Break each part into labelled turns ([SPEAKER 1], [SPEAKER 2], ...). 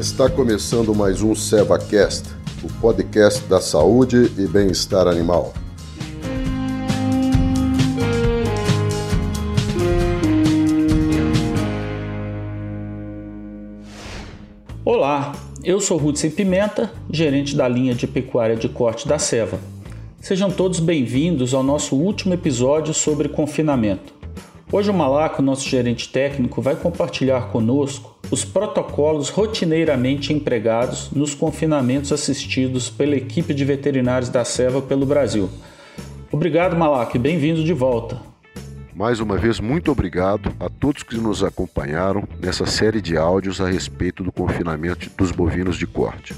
[SPEAKER 1] Está começando mais um SevaCast, o podcast da saúde e bem-estar animal.
[SPEAKER 2] Olá, eu sou Hudson Pimenta, gerente da linha de pecuária de corte da Seva. Sejam todos bem-vindos ao nosso último episódio sobre confinamento. Hoje o Malaco, nosso gerente técnico, vai compartilhar conosco os protocolos rotineiramente empregados nos confinamentos assistidos pela equipe de veterinários da Seva pelo Brasil. Obrigado, Malaco, e bem-vindo de volta.
[SPEAKER 1] Mais uma vez, muito obrigado a todos que nos acompanharam nessa série de áudios a respeito do confinamento dos bovinos de corte.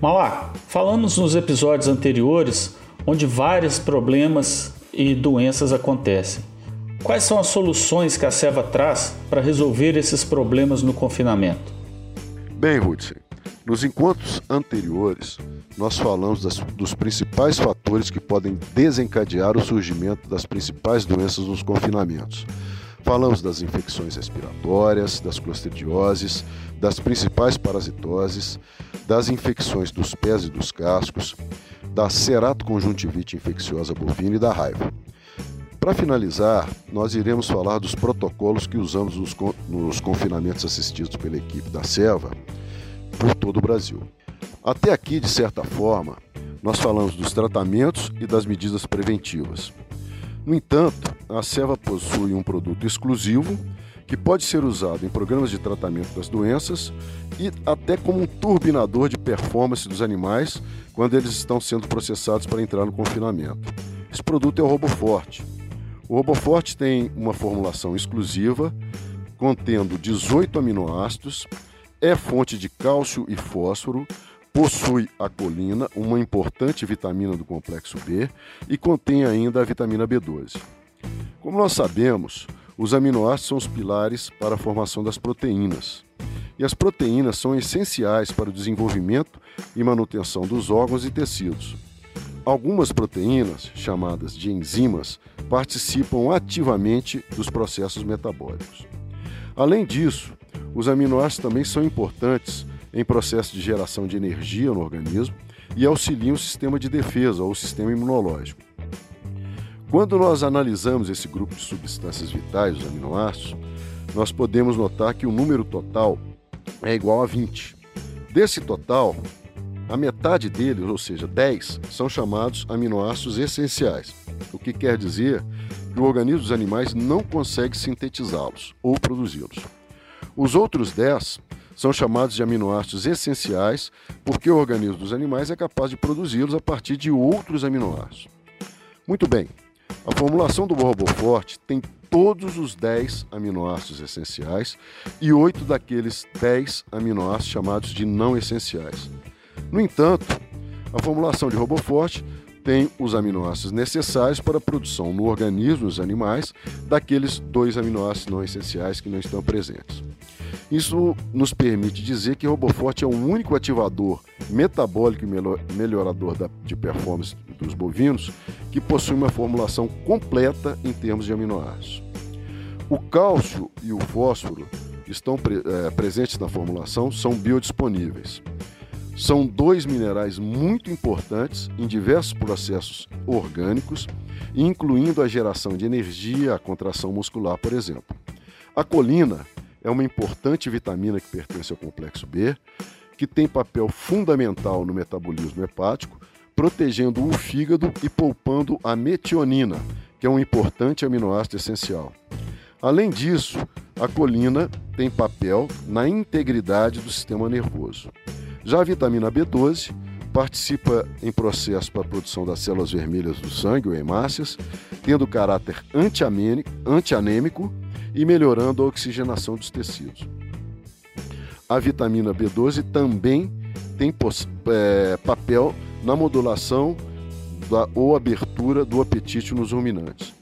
[SPEAKER 2] Malaco, falamos nos episódios anteriores onde vários problemas e doenças acontecem. Quais são as soluções que a Seva traz para resolver esses problemas no confinamento?
[SPEAKER 1] Bem, Hudson, nos encontros anteriores, nós falamos das, dos principais fatores que podem desencadear o surgimento das principais doenças nos confinamentos. Falamos das infecções respiratórias, das clostridioses, das principais parasitoses, das infecções dos pés e dos cascos, da ceratoconjuntivite infecciosa bovina e da raiva. Para finalizar, nós iremos falar dos protocolos que usamos nos, nos confinamentos assistidos pela equipe da Seva por todo o Brasil. Até aqui, de certa forma, nós falamos dos tratamentos e das medidas preventivas. No entanto, a Seva possui um produto exclusivo que pode ser usado em programas de tratamento das doenças e até como um turbinador de performance dos animais quando eles estão sendo processados para entrar no confinamento. Esse produto é o RoboForte. O RoboForte tem uma formulação exclusiva, contendo 18 aminoácidos, é fonte de cálcio e fósforo, possui a colina, uma importante vitamina do complexo B, e contém ainda a vitamina B12. Como nós sabemos, os aminoácidos são os pilares para a formação das proteínas. E as proteínas são essenciais para o desenvolvimento e manutenção dos órgãos e tecidos. Algumas proteínas, chamadas de enzimas, participam ativamente dos processos metabólicos. Além disso, os aminoácidos também são importantes em processos de geração de energia no organismo e auxiliam o sistema de defesa ou o sistema imunológico. Quando nós analisamos esse grupo de substâncias vitais, os aminoácidos, nós podemos notar que o número total é igual a 20. Desse total, a metade deles, ou seja, 10, são chamados aminoácidos essenciais, o que quer dizer que o organismo dos animais não consegue sintetizá-los ou produzi-los. Os outros 10 são chamados de aminoácidos essenciais porque o organismo dos animais é capaz de produzi-los a partir de outros aminoácidos. Muito bem, a formulação do Roboforte tem todos os 10 aminoácidos essenciais e 8 daqueles 10 aminoácidos chamados de não essenciais. No entanto, a formulação de RoboForte tem os aminoácidos necessários para a produção no organismo dos animais daqueles dois aminoácidos não essenciais que não estão presentes. Isso nos permite dizer que RoboForte é o único ativador metabólico e melhorador de performance dos bovinos que possui uma formulação completa em termos de aminoácidos. O cálcio e o fósforo estão é, presentes na formulação, são biodisponíveis. São dois minerais muito importantes em diversos processos orgânicos, incluindo a geração de energia, a contração muscular, por exemplo. A colina é uma importante vitamina que pertence ao complexo B, que tem papel fundamental no metabolismo hepático, protegendo o fígado e poupando a metionina, que é um importante aminoácido essencial. Além disso, a colina tem papel na integridade do sistema nervoso. Já a vitamina B12 participa em processo para a produção das células vermelhas do sangue, ou hemácias, tendo caráter antianêmico e melhorando a oxigenação dos tecidos. A vitamina B12 também tem é, papel na modulação da, ou abertura do apetite nos ruminantes.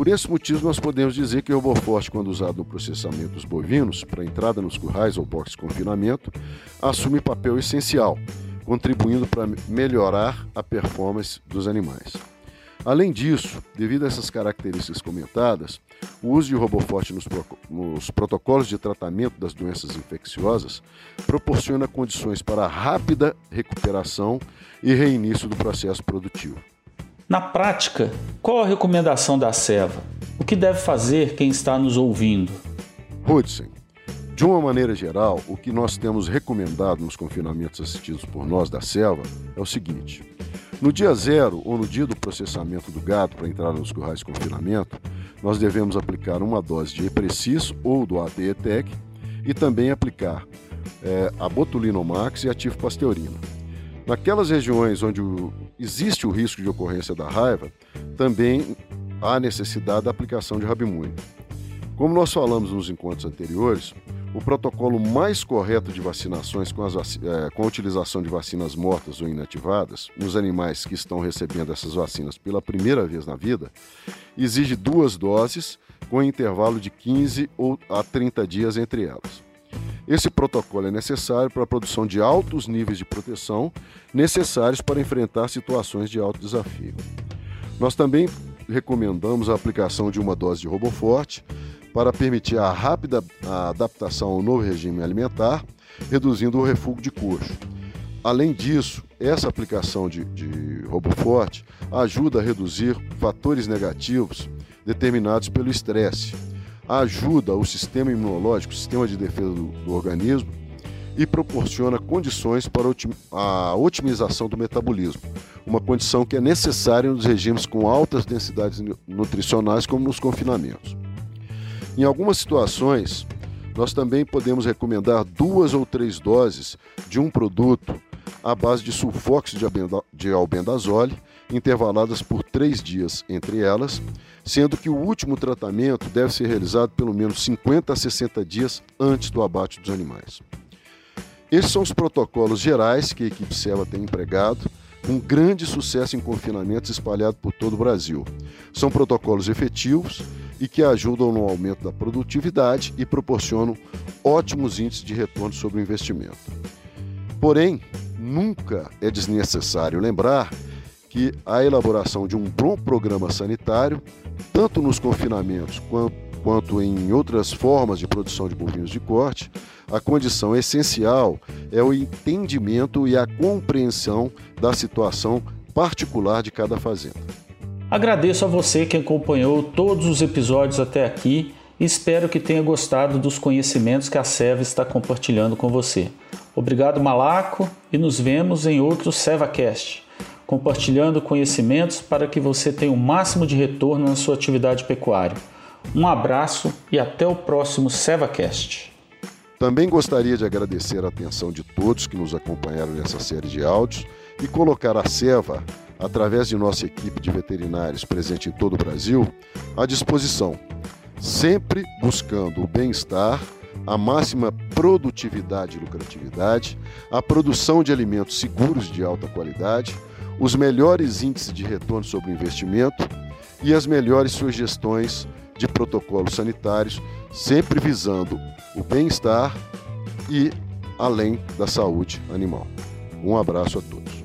[SPEAKER 1] Por esse motivo, nós podemos dizer que o Roboforte, quando usado no processamento dos bovinos, para entrada nos currais ou boxes de confinamento, assume papel essencial, contribuindo para melhorar a performance dos animais. Além disso, devido a essas características comentadas, o uso de RoboForte nos, pro, nos, protocolos de tratamento das doenças infecciosas proporciona condições para rápida recuperação e reinício do processo produtivo.
[SPEAKER 2] Na prática, qual a recomendação da SEVA? O que deve fazer quem está nos ouvindo?
[SPEAKER 1] Hudson, de uma maneira geral, o que nós temos recomendado nos confinamentos assistidos por nós da selva é o seguinte: no dia zero ou no dia do processamento do gado para entrar nos currais de confinamento, nós devemos aplicar uma dose de Eprecis ou do ADETEC e também aplicar é, a Botulinomax e a tifpasteurina. Naquelas regiões onde o, existe o risco de ocorrência da raiva, também há necessidade da aplicação de Rabimune. Como nós falamos nos encontros anteriores, o protocolo mais correto de vacinações com, é, com, a utilização de vacinas mortas ou inativadas nos animais que estão recebendo essas vacinas pela primeira vez na vida exige duas doses com intervalo de 15 ou a 30 dias entre elas. Esse protocolo é necessário para a produção de altos níveis de proteção necessários para enfrentar situações de alto desafio. Nós também recomendamos a aplicação de uma dose de Roboforte para permitir a rápida adaptação ao novo regime alimentar, reduzindo o refúgio de coxo. Além disso, essa aplicação de, de RoboForte ajuda a reduzir fatores negativos determinados pelo estresse, ajuda o sistema imunológico, o sistema de defesa do, do organismo e proporciona condições para a otimização do metabolismo, uma condição que é necessária nos regimes com altas densidades nutricionais, como nos confinamentos. Em algumas situações, nós também podemos recomendar duas ou três doses de um produto à base de sulfóxido de albendazole, intervaladas por três dias entre elas, sendo que o último tratamento deve ser realizado pelo menos 50 a 60 dias antes do abate dos animais. Esses são os protocolos gerais que a equipe SEVA tem empregado, com grande sucesso em confinamentos espalhados por todo o Brasil. São protocolos efetivos e que ajudam no aumento da produtividade e proporcionam ótimos índices de retorno sobre o investimento. Porém, nunca é desnecessário lembrar que a elaboração de um bom programa sanitário, tanto nos confinamentos quanto, em outras formas de produção de bovinos de corte, a condição essencial é o entendimento e a compreensão da situação particular de cada fazenda.
[SPEAKER 2] Agradeço a você que acompanhou todos os episódios até aqui e espero que tenha gostado dos conhecimentos que a Seva está compartilhando com você. Obrigado, Malaco, e nos vemos em outro SevaCast, compartilhando conhecimentos para que você tenha o máximo de retorno na sua atividade pecuária. Um abraço e até o próximo SevaCast.
[SPEAKER 1] Também gostaria de agradecer a atenção de todos que nos acompanharam nessa série de áudios e colocar a Seva através de nossa equipe de veterinários presente em todo o Brasil, à disposição, sempre buscando o bem-estar, a máxima produtividade e lucratividade, a produção de alimentos seguros de alta qualidade, os melhores índices de retorno sobre o investimento e as melhores sugestões de protocolos sanitários, sempre visando o bem-estar e além da saúde animal. Um abraço a todos.